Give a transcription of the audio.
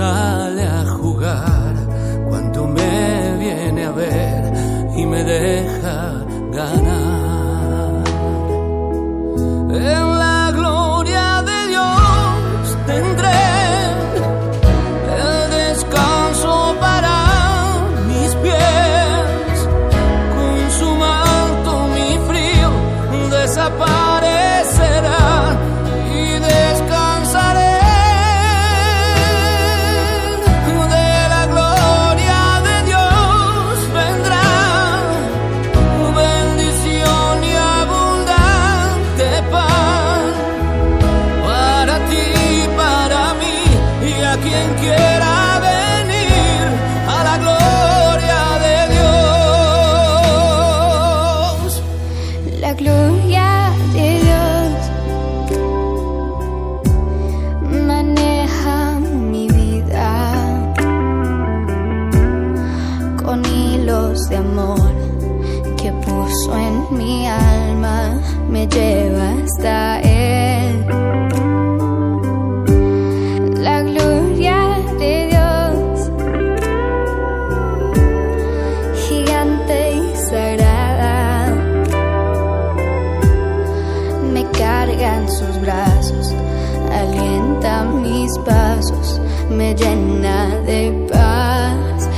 sale a jugar cuando me viene a ver y me deja ganar. La gloria de Dios maneja mi vida con hilos de amor que puso en mi alma, me lleva hasta Él. mis pasos, me llena de paz.